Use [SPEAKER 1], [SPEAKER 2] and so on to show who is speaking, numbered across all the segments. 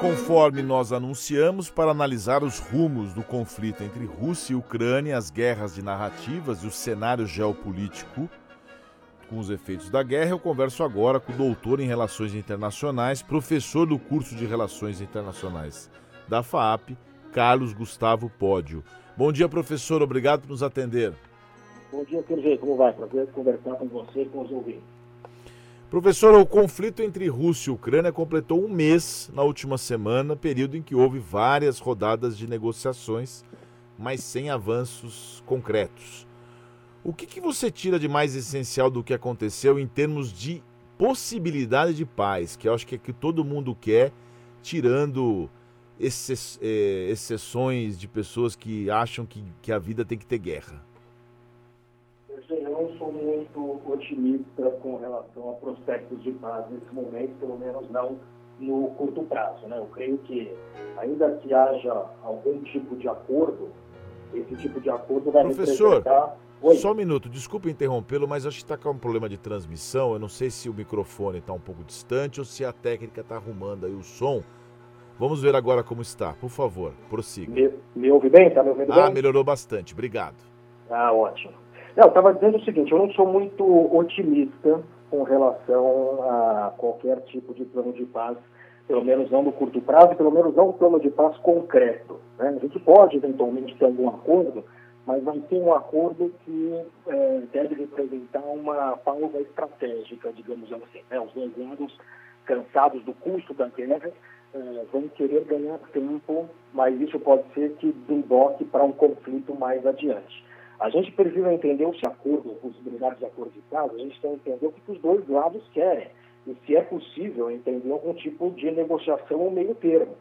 [SPEAKER 1] conforme nós anunciamos, para analisar os rumos do conflito entre Rússia e Ucrânia, as guerras de narrativas e o cenário geopolítico com os efeitos da guerra, eu converso agora com o doutor em Relações Internacionais, professor do curso de Relações Internacionais da FAAP, Carlos Gustavo Pódio. Bom dia, professor. Obrigado por nos atender.
[SPEAKER 2] Bom dia, Sergei. Como vai? Prazer conversar com você e com os ouvintes.
[SPEAKER 1] Professor, o conflito entre Rússia e Ucrânia completou um mês na última semana, período em que houve várias rodadas de negociações, mas sem avanços concretos. O que, que você tira de mais essencial do que aconteceu em termos de possibilidade de paz, que eu acho que é que todo mundo quer, tirando é, exceções de pessoas que acham que, que a vida tem que ter guerra?
[SPEAKER 2] Não sou muito otimista com relação a prospectos de paz nesse momento, pelo menos não no curto prazo. Né? Eu creio que, ainda que haja algum tipo de acordo, esse tipo de acordo vai
[SPEAKER 1] Professor,
[SPEAKER 2] representar
[SPEAKER 1] Oi. Só um minuto, desculpa interrompê-lo, mas acho que está com um problema de transmissão. Eu não sei se o microfone está um pouco distante ou se a técnica está arrumando aí o som. Vamos ver agora como está. Por favor, prossiga.
[SPEAKER 2] Me, me ouve bem? Está me ouvindo
[SPEAKER 1] ah,
[SPEAKER 2] bem?
[SPEAKER 1] melhorou bastante. Obrigado.
[SPEAKER 2] Ah, ótimo. Eu estava dizendo o seguinte, eu não sou muito otimista com relação a qualquer tipo de plano de paz, pelo menos não no curto prazo, pelo menos não um plano de paz concreto. Né? A gente pode eventualmente ter algum acordo, mas vai ter um acordo que é, deve representar uma pausa estratégica, digamos assim. Né? Os dois lados, cansados do custo da guerra, é, vão querer ganhar tempo, mas isso pode ser que desemboque para um conflito mais adiante. A gente precisa entender o acordo, possibilidade de acordo de paz, a gente tem que entender o que os dois lados querem e se é possível entender algum tipo de negociação ao meio termo.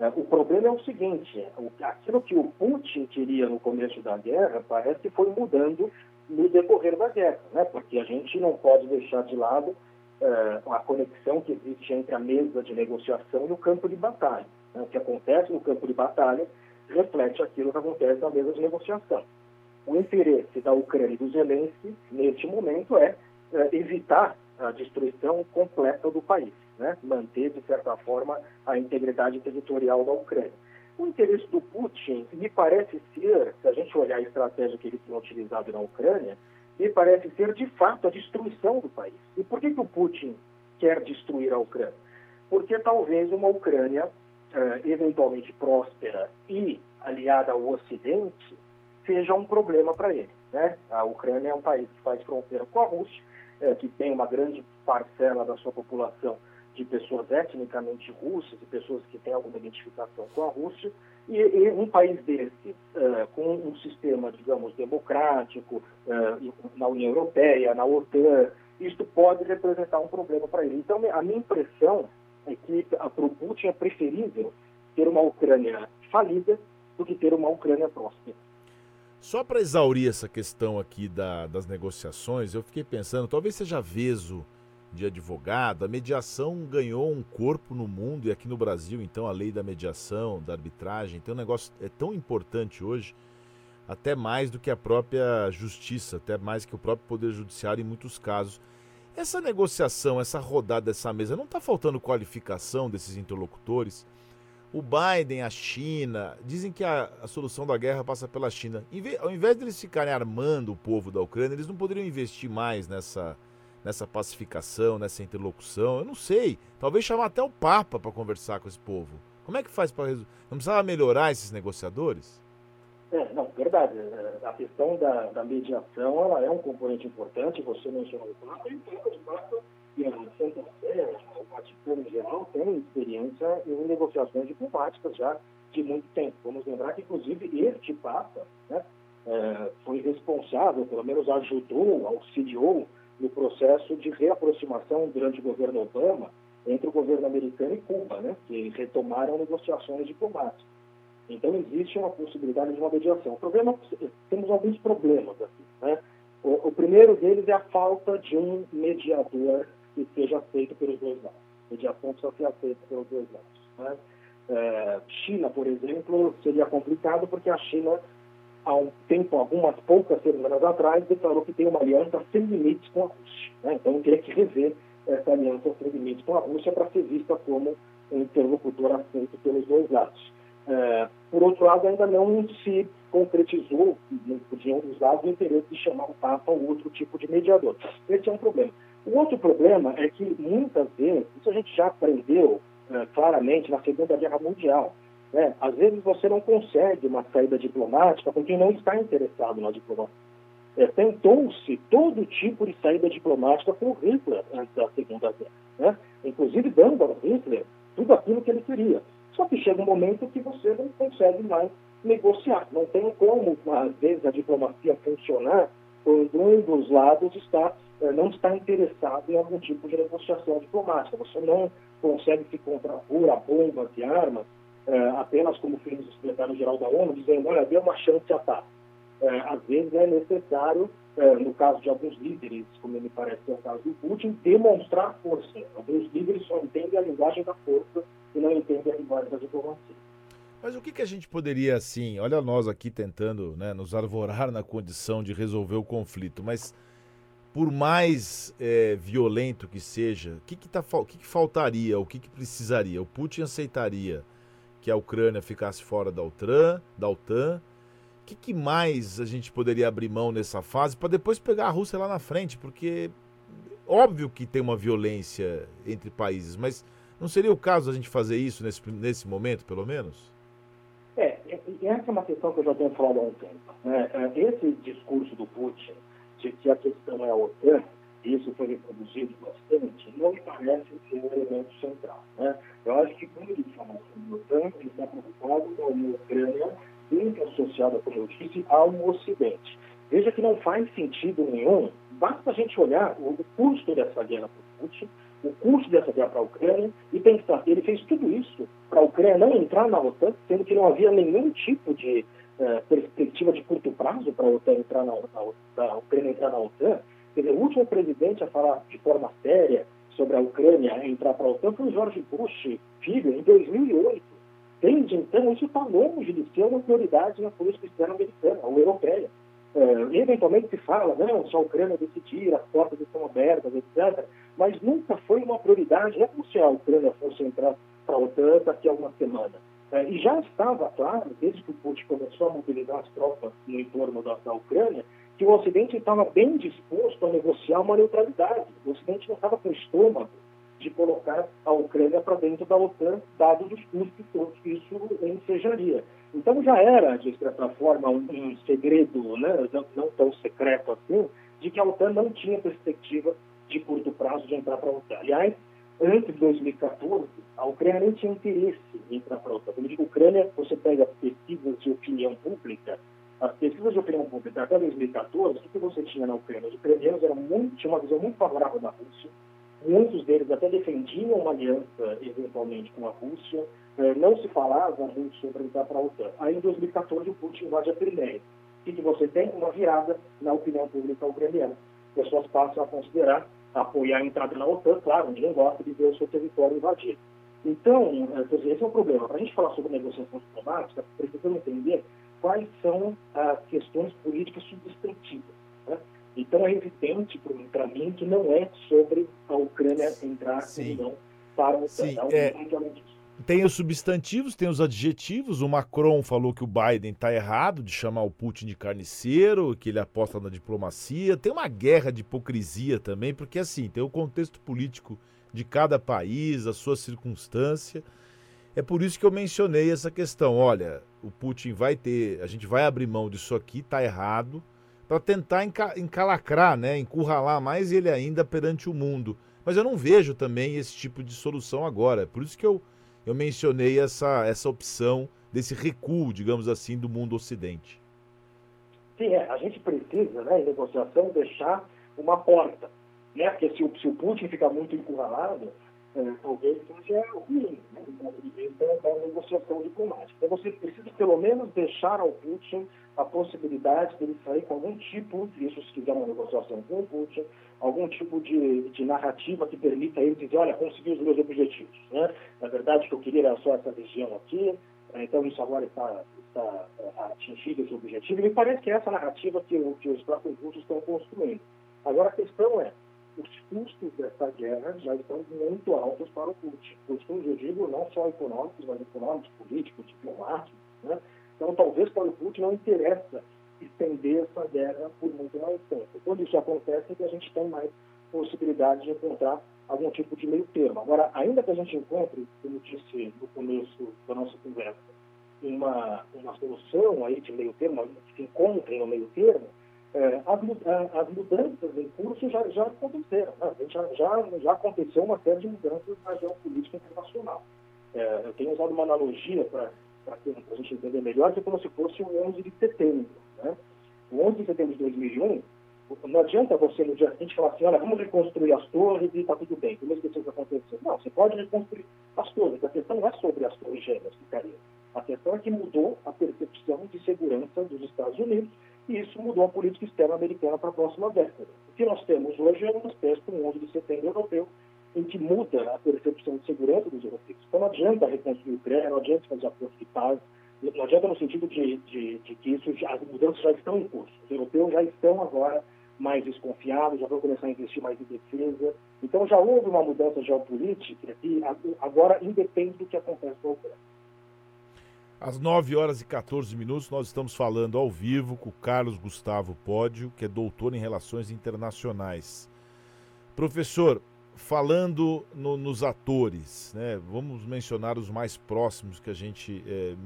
[SPEAKER 2] É, o problema é o seguinte: aquilo que o Putin queria no começo da guerra parece que foi mudando no decorrer da guerra, né? porque a gente não pode deixar de lado é, a conexão que existe entre a mesa de negociação e o campo de batalha. Né? O que acontece no campo de batalha reflete aquilo que acontece na mesa de negociação. O interesse da Ucrânia e do Zelensky, neste momento, é, é evitar a destruição completa do país né, manter, de certa forma, a integridade territorial da Ucrânia. O interesse do Putin me parece ser, se a gente olhar a estratégia que ele tem utilizado na Ucrânia, me parece ser, de fato, a destruição do país. E por que, que o Putin quer destruir a Ucrânia? Porque talvez uma Ucrânia uh, eventualmente próspera e aliada ao Ocidente seja um problema para ele. Né? A Ucrânia é um país que faz fronteira com a Rússia, é, que tem uma grande parcela da sua população de pessoas etnicamente russas, de pessoas que têm alguma identificação com a Rússia, e, e um país desse, uh, com um sistema, digamos, democrático, uh, na União Europeia, na OTAN, isto pode representar um problema para ele. Então, a minha impressão é que para o Putin é preferível ter uma Ucrânia falida do que ter uma Ucrânia próspera.
[SPEAKER 1] Só para exaurir essa questão aqui da, das negociações, eu fiquei pensando, talvez seja Veso de advogado, a mediação ganhou um corpo no mundo e aqui no Brasil, então, a lei da mediação, da arbitragem, tem um negócio é tão importante hoje, até mais do que a própria justiça, até mais que o próprio Poder Judiciário em muitos casos. Essa negociação, essa rodada, essa mesa, não está faltando qualificação desses interlocutores? O Biden, a China, dizem que a, a solução da guerra passa pela China. Ao invés de eles ficarem armando o povo da Ucrânia, eles não poderiam investir mais nessa, nessa pacificação, nessa interlocução. Eu não sei. Talvez chamar até o Papa para conversar com esse povo. Como é que faz para resolver? Não precisava melhorar esses negociadores?
[SPEAKER 2] É, não, verdade. É, a questão da, da mediação ela é um componente importante. Você mencionou o Papa e o Papa, de fato, a Santa Sé, o Vaticano em geral, tem experiência em negociações diplomáticas já de muito tempo. Vamos lembrar que, inclusive, este Papa né, é, foi responsável, pelo menos ajudou, auxiliou no processo de reaproximação durante o governo Obama entre o governo americano e Cuba, né, que retomaram negociações diplomáticas. Então, existe uma possibilidade de uma mediação. O problema, temos alguns problemas aqui. Né? O, o, primeiro deles é a falta de um mediador que seja aceito pelos dois lados. Mediação precisa ser aceita pelos dois lados. Né? É, China, por exemplo, seria complicado porque a China há um tempo, algumas poucas semanas atrás, declarou que tem uma aliança sem limites com a Rússia. Né? Então, teria que rever essa aliança sem limites com a Rússia para ser vista como um interlocutor aceito pelos dois lados. É, por outro lado, ainda não se concretizou dos lados o interesse de chamar o Papa ou outro tipo de mediador. Esse é um problema. O outro problema é que, muitas vezes, isso a gente já aprendeu é, claramente na Segunda Guerra Mundial, né? às vezes você não consegue uma saída diplomática com quem não está interessado na diplomacia. É, Tentou-se todo tipo de saída diplomática com Hitler antes da Segunda Guerra, né? inclusive dando ao Hitler tudo aquilo que ele queria. Só que chega um momento que você não consegue mais negociar. Não tem como, às vezes, a diplomacia funcionar quando um dos lados está, não está interessado em algum tipo de negociação diplomática. Você não consegue se contrapor a bombas e armas eh, apenas como fez o secretário-geral da ONU, dizendo, olha, dê uma chance a paz. Eh, às vezes é necessário, no caso de alguns líderes, como me parece é o caso do Putin, demonstrar força. Alguns líderes só entendem a linguagem da força e não entendem a linguagem da diplomacia.
[SPEAKER 1] Mas o que, que a gente poderia, assim, olha nós aqui tentando né, nos arvorar na condição de resolver o conflito, mas por mais é, violento que seja, o que, que, tá, que, que faltaria, o que, que precisaria? O Putin aceitaria que a Ucrânia ficasse fora da OTAN, da OTAN? O que, que mais a gente poderia abrir mão nessa fase para depois pegar a Rússia lá na frente? Porque óbvio que tem uma violência entre países, mas não seria o caso a gente fazer isso nesse, nesse momento, pelo menos?
[SPEAKER 2] essa é uma questão que eu já tenho falado há um tempo. Né? É, esse discurso do Putin de que a questão é a OTAN, isso foi reproduzido bastante, não me parece ser um elemento central. Né? Eu acho que quando ele fala sobre a OTAN, ele está preocupado com a Ucrânia muito associada, como eu disse, ao Ocidente. Veja que não faz sentido nenhum, basta a gente olhar o custo dessa guerra para o Putin, o custo dessa guerra para a Ucrânia e pensar, ele fez tudo isso para a Ucrânia não entrar na OTAN, sendo que não havia nenhum tipo de uh, perspectiva de curto prazo para a OTAN entrar na, na, na Ucrânia entrar na OTAN. Quer dizer, o último presidente a falar de forma séria sobre a Ucrânia entrar para a OTAN foi o George Bush, filho, em 2008. Desde então, isso está longe de ser uma prioridade na política externa americana ou europeia. Uh, eventualmente se fala, não, se a Ucrânia decidir, as portas estão abertas, etc. Mas nunca foi uma prioridade, é como se a Ucrânia fosse entrar para a OTAN daqui a uma semana. É, e já estava claro, desde que o Putin começou a mobilizar as tropas no entorno da, da Ucrânia, que o Ocidente estava bem disposto a negociar uma neutralidade. O Ocidente não estava com estômago de colocar a Ucrânia para dentro da OTAN, dados os custos todos que isso ensejaria. Então já era, de certa forma, um, um segredo, né, não, não, tão secreto assim, de que a OTAN não tinha perspectiva de curto prazo de entrar para a OTAN. Aliás, antes de 2014, a Ucrânia tinha interesse em entrar para a OTAN. Quando eu digo Ucrânia, você pega as pesquisas de opinião pública, as pesquisas de opinião pública até 2014, o que você tinha na Ucrânia? Os ucranianos eram muito, tinham uma visão muito favorável da Rússia, muitos deles até defendiam uma aliança, eventualmente, com a Rússia, é, não se falava muito sobre entrar para a OTAN. Aí, em 2014, o Putin invade a Crimeia. O que você tem? Uma virada na opinião pública ucraniana. Pessoas passam a considerar apoiar a entrada na OTAN, claro, ninguém gosta de ver o seu território invadido. Então, é, dizer, esse é o problema. Para a gente falar sobre negociação diplomática, precisamos entender quais são as questões políticas substantivas. Né? Então, é evidente para mim que não é sobre a Ucrânia entrar Sim. ou não para a OTAN.
[SPEAKER 1] Sim, é, tem os substantivos, tem os adjetivos. O Macron falou que o Biden está errado de chamar o Putin de carniceiro, que ele aposta na diplomacia. Tem uma guerra de hipocrisia também, porque assim, tem o contexto político de cada país, a sua circunstância. É por isso que eu mencionei essa questão. Olha, o Putin vai ter, a gente vai abrir mão disso aqui, está errado, para tentar encalacrar, né, encurralar mais ele ainda perante o mundo. Mas eu não vejo também esse tipo de solução agora. É por isso que eu eu mencionei essa, essa opção desse recuo, digamos assim, do mundo ocidente.
[SPEAKER 2] Sim, é, a gente precisa, né, em negociação, deixar uma porta. Né? Porque se o, se o Putin ficar muito encurralado, é, talvez seja ruim, né, do ponto de vista da negociação diplomática. Então você precisa, pelo menos, deixar ao Putin a possibilidade dele sair com algum tipo, isso se quiser uma negociação com o Putin, algum tipo de, de narrativa que permita ele dizer, olha, consegui os meus objetivos. Né? Na verdade, o que eu queria era só essa região aqui, eh, então isso agora está, está eh, atingido esse objetivo. E me parece que é essa narrativa que, que os próprios russos estão construindo. Agora, a questão é, os custos dessa guerra já estão muito altos para o Putin. Custos, eu digo, não só econômicos, mas econômicos, políticos, diplomáticos. Né? Então, talvez para o Putin não interessa estender essa guerra por muito mais tempo. Quando isso acontece, é que a gente tem mais possibilidade de encontrar algum tipo de meio termo. Agora, ainda que a gente encontre, como disse no começo da nossa conversa, uma, uma solução aí de meio termo, se encontre no meio termo, é, as, as, mudanças em curso já, já aconteceram. Né? Já, já, já aconteceu uma série de mudanças na geopolítica internacional. É, eu tenho usado uma analogia para a gente entender melhor, que é como se fosse o 11 de setembro. Né? O 11 de setembro de 2001, não adianta você no dia seguinte falar assim, olha, vamos reconstruir as torres e está tudo bem, como isso que aconteceu. Não, você pode reconstruir as torres. A questão não é sobre as torres gêmeas que caíram. A questão é que mudou a percepção de segurança dos Estados Unidos e isso mudou a política externa americana para a próxima década. O que nós temos hoje é uma espécie de um 11 de setembro europeu em que muda a percepção de segurança dos europeus. Então não adianta reconstruir o Ucrânia, não adianta fazer acordo de paz, não adianta no sentido de, de, de que isso, as mudanças já estão em curso. Os europeus já estão agora mais desconfiados, já vão começar a investir mais em defesa. Então já houve uma mudança geopolítica e agora independe do que acontece com a Ucrânia.
[SPEAKER 1] Às 9 horas e 14 minutos, nós estamos falando ao vivo com o Carlos Gustavo Pódio, que é doutor em Relações Internacionais. Professor, falando no, nos atores, né, vamos mencionar os mais próximos que a gente é,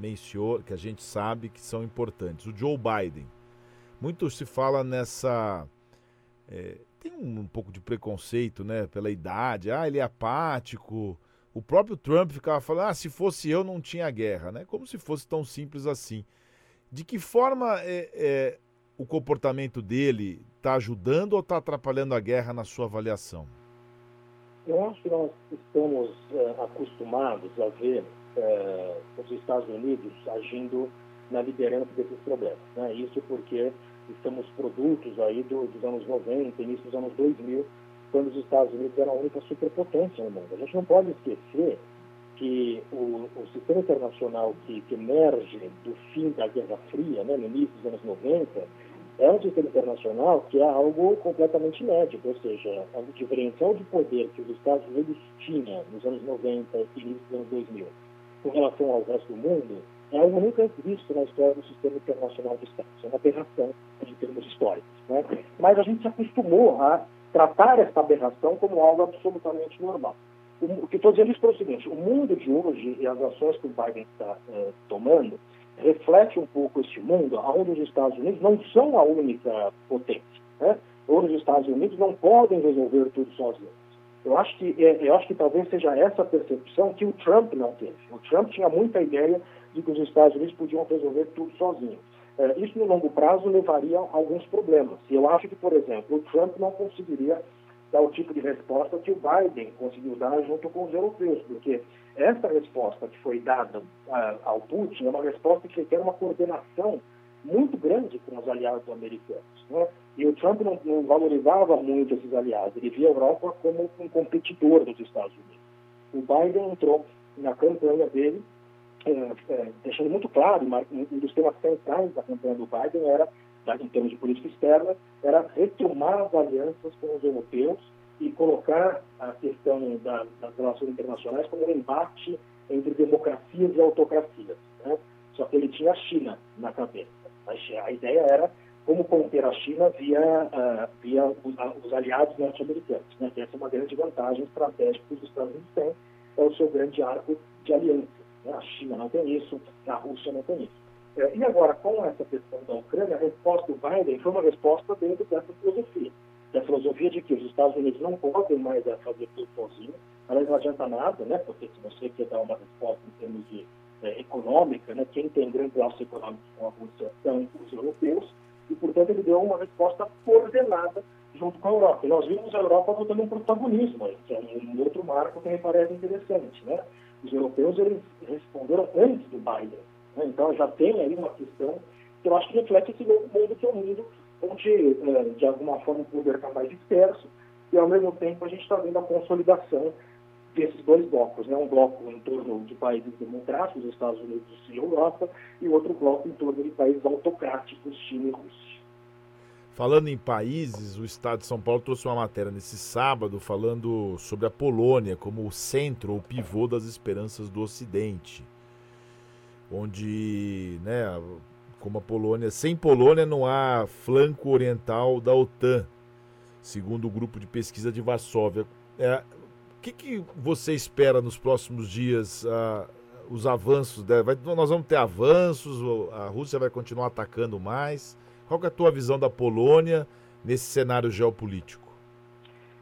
[SPEAKER 1] que a gente sabe que são importantes. O Joe Biden. Muito se fala nessa. É, tem um, um, pouco de preconceito, né, pela idade. Ah, ele é apático. O próprio Trump ficava falando: ah, se fosse eu não tinha guerra, né? Como se fosse tão simples assim. De que forma é, é o comportamento dele está ajudando ou está atrapalhando a guerra na sua avaliação?
[SPEAKER 2] Eu acho que nós estamos é, acostumados a ver é, os Estados Unidos agindo na liderança desses problemas. Né? Isso porque estamos produtos aí do, dos anos 90, início dos anos 2000, quando os Estados Unidos eram a única superpotência no mundo. A gente não pode esquecer que o, o sistema internacional que, que, emerge do fim da Guerra Fria, né, no início dos anos 90, é um sistema internacional que é algo completamente inédito, ou seja, o diferencial de poder que os Estados Unidos tinham nos anos 90 e início dos anos 2000 com relação ao resto do mundo é algo nunca visto na história do sistema internacional de Estados. É uma aberração em termos históricos. Né? Mas a gente se acostumou a tratar essa aberração como algo absolutamente normal. O, que estou dizendo é o seguinte, o mundo de hoje e as ações que o Biden está eh, tomando reflete um pouco este mundo onde os Estados Unidos não são a única potência. Né? Onde os Estados Unidos não podem resolver tudo sozinhos. Eu acho que eh, eu acho que talvez seja essa percepção que o Trump não teve. O Trump tinha muita ideia de que os Estados Unidos podiam resolver tudo sozinhos. É, isso, no longo prazo, levaria a alguns problemas. E eu acho que, por exemplo, o Trump não conseguiria dar o tipo de resposta que o Biden conseguiu dar junto com os europeus, porque essa resposta que foi dada uh, ao Putin é uma resposta que requer uma coordenação muito grande com os aliados americanos. Né? E o Trump não, não, valorizava muito esses aliados, ele via a Europa como um competidor dos Estados Unidos. O Biden entrou na campanha dele é, é, deixando muito claro, um dos temas centrais da campanha do Biden era, em termos de política externa, era retomar as alianças com os europeus e colocar a questão da, das relações internacionais como um embate entre democracias e autocracias. Né? Só que ele tinha a China na cabeça. A, ideia era como conter a China via, uh, via os, os aliados norte-americanos. Né? Essa é uma grande vantagem estratégica que os Estados Unidos têm, é o seu grande arco de aliança. A China não tem isso, a Rússia não tem isso. É, e agora, com essa questão da Ucrânia, a resposta do Biden foi uma resposta dentro dessa filosofia. Da filosofia de que os Estados Unidos não podem mais é, fazer tudo sozinhos. Aliás, não adianta nada, né? Porque se você quer dar uma resposta em termos de é, econômica, né? quem tem grande laço econômico com a Rússia são os europeus. E, portanto, ele deu uma resposta coordenada junto com a Europa. E nós vimos a Europa voltando um protagonismo, que é um outro marco que me parece interessante, né? os europeus eles responderam antes do Biden. Né? Então já tem aí uma questão que eu acho que reflete esse novo mundo que é um mundo onde, é, de alguma forma, o poder está mais disperso e, ao mesmo tempo, a gente está vendo a consolidação desses dois blocos. Né? Um bloco em torno de países democráticos, Estados Unidos e Europa, e outro bloco em torno de países autocráticos, China e Rússia.
[SPEAKER 1] Falando em países, o Estado de São Paulo trouxe uma matéria nesse sábado falando sobre a Polônia como o centro ou pivô das esperanças do Ocidente. Onde, né, como a Polônia, sem Polônia não há flanco oriental da OTAN, segundo o grupo de pesquisa de Varsóvia. É, o que, que você espera nos próximos dias? Uh, os avanços, vai, nós vamos ter avanços, a Rússia vai continuar atacando mais. Qual é a tua visão da Polônia nesse cenário geopolítico?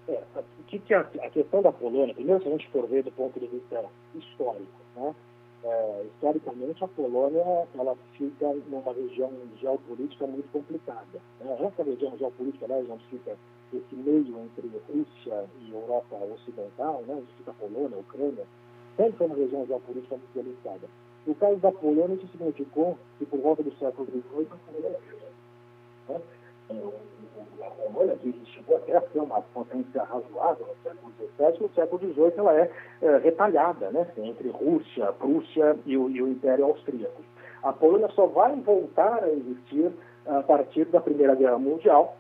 [SPEAKER 2] É, que, que a, a, questão da Polônia, primeiro se a gente for ver do ponto de vista histórico, né? É, historicamente a Polônia ela fica numa região geopolítica muito complicada. Né? Essa região geopolítica, aliás, onde fica esse meio entre Rússia e Europa Ocidental, né? onde fica a Polônia, a Ucrânia, sempre foi uma região geopolítica muito delicada. No caso da Polônia, isso significou que por volta do século XVIII, A Polônia, que chegou até a ser uma potência razoável no século XVII, no século XVIII ela é, é retalhada né? entre Rússia, Prússia e o, e o Império Austríaco. A Polônia só vai voltar a existir a partir da Primeira Guerra Mundial,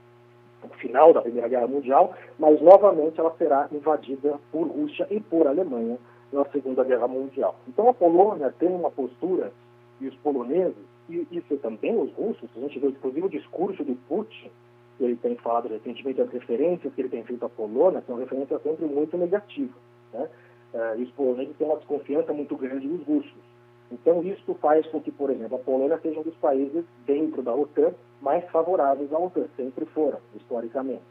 [SPEAKER 2] no final da Primeira Guerra Mundial, mas novamente ela será invadida por Rússia e por Alemanha na Segunda Guerra Mundial. Então a Polônia tem uma postura, e os poloneses, e isso também os russos, a gente vê inclusive o discurso do Putin, que ele tem falado recentemente, as referências que ele tem feito à Polônia são referências sempre muito negativas. Né? E os poloneses têm uma desconfiança muito grande dos russos. Então, isso faz com que, por exemplo, a Polônia seja um dos países dentro da OTAN mais favoráveis à OTAN, sempre foram, historicamente.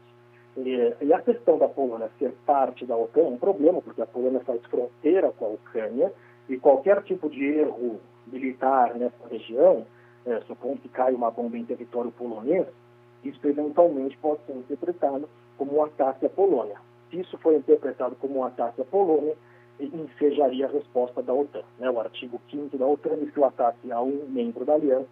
[SPEAKER 2] E, e, a questão da Polônia ser parte da OTAN é um problema, porque a Polônia faz fronteira com a Ucrânia e qualquer tipo de erro militar nessa região, é, supondo que caia uma bomba em território polonês, isso eventualmente pode ser interpretado como um ataque à Polônia. Se isso for interpretado como um ataque à Polônia, ensejaria a resposta da OTAN. Né? O artigo 5 da OTAN diz que o ataque a um membro da aliança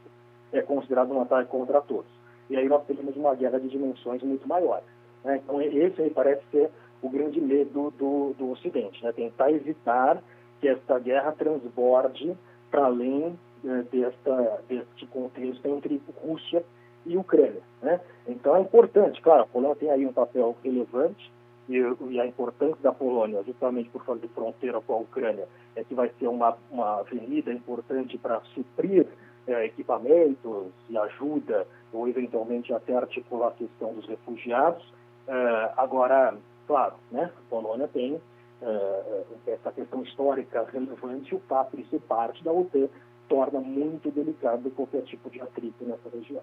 [SPEAKER 2] é considerado um ataque contra todos. E aí nós teríamos uma guerra de dimensões muito maiores. Né? Então, esse aí parece ser o grande medo do, do Ocidente, né? tentar evitar que esta guerra transborde para além né, desta, deste contexto entre Rússia e Ucrânia. Né? Então, é importante, claro, a Polônia tem aí um papel relevante, e, e, a importância da Polônia, justamente por fazer fronteira com a Ucrânia, é que vai ser uma, uma avenida importante para suprir é, equipamentos e ajuda, ou eventualmente até articular a questão dos refugiados. Uh, agora, claro, né, a Polônia tem essa questão histórica relevante, o fato de ser parte da OTAN torna muito delicado qualquer tipo de atrito nessa região.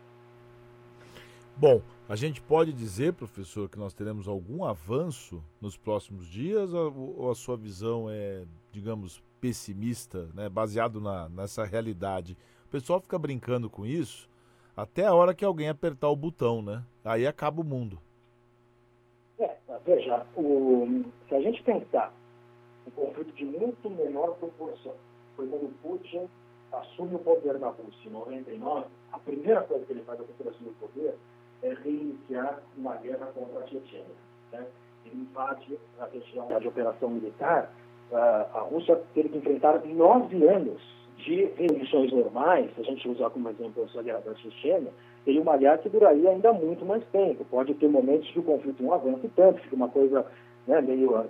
[SPEAKER 1] Bom, a gente pode dizer, professor, que nós teremos algum avanço nos próximos dias ou, ou a sua visão é, digamos, pessimista, né, baseado na, nessa realidade? O pessoal fica brincando com isso até a hora que alguém apertar o botão, né? Aí acaba o mundo.
[SPEAKER 2] Veja, o, se a gente pensar um conflito de muito menor proporção, foi quando Putin assume o poder na Rússia em 99, a primeira coisa que ele faz ao assumir o poder é reiniciar uma guerra contra a Chechênia. Né? Ele invade a região de operação militar. A Rússia teve que enfrentar nove anos de restrições normais, se a gente usar como exemplo a guerra da Chechênia, seria uma guerra que duraria ainda muito mais tempo. Pode ter momentos que o conflito não avance tanto, fica uma coisa né, meio, uh,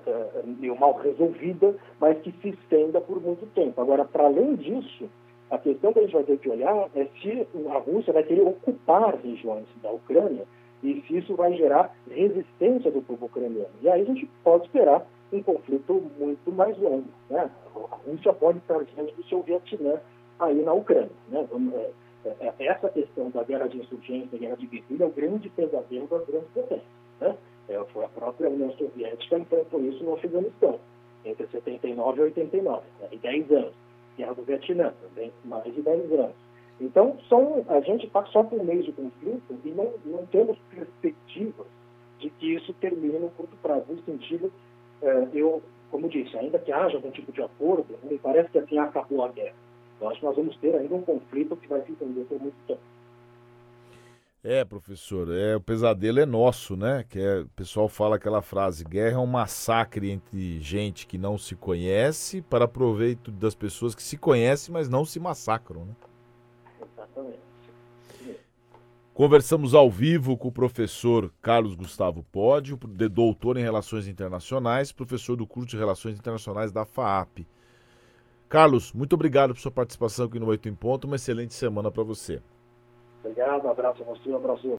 [SPEAKER 2] meio mal resolvida, mas que se estenda por muito tempo. Agora, para além disso, a questão que a gente vai ter que olhar é se a Rússia vai querer ocupar regiões da Ucrânia e se isso vai gerar resistência do povo ucraniano. E aí a gente pode esperar um conflito muito mais longo. Né? A Rússia pode estar diante do seu Vietnã aí na Ucrânia. Né? É, é, essa questão da guerra de insurgência, guerra de guerrilha, é o grande pesadelo das grandes potências. Né? É, foi a própria União Soviética enfrentou isso no Afeganistão, entre 79 e 89, né? e 10 anos. Guerra do Vietnã, também mais de 10 anos. Então, são, a gente está só por meio de conflito e não, não temos perspectivas de que isso termine no curto prazo. Nesse sentido, é, eu, como disse, ainda que haja algum tipo de acordo, me parece que assim acabou a guerra. Eu acho que nós vamos ter ainda um conflito que vai se entender por muito tempo.
[SPEAKER 1] É, professor, é, o pesadelo é nosso, né? Que é, o pessoal fala aquela frase: guerra é um massacre entre gente que não se conhece para proveito das pessoas que se conhecem, mas não se massacram, né?
[SPEAKER 2] Exatamente.
[SPEAKER 1] Conversamos ao vivo com o professor Carlos Gustavo Pódio, doutor em Relações Internacionais, professor do curso de Relações Internacionais da FAAP. Carlos, muito obrigado por sua participação aqui no Oito em Ponto. Uma excelente semana para você.
[SPEAKER 2] Obrigado, um abraço a você, um abraço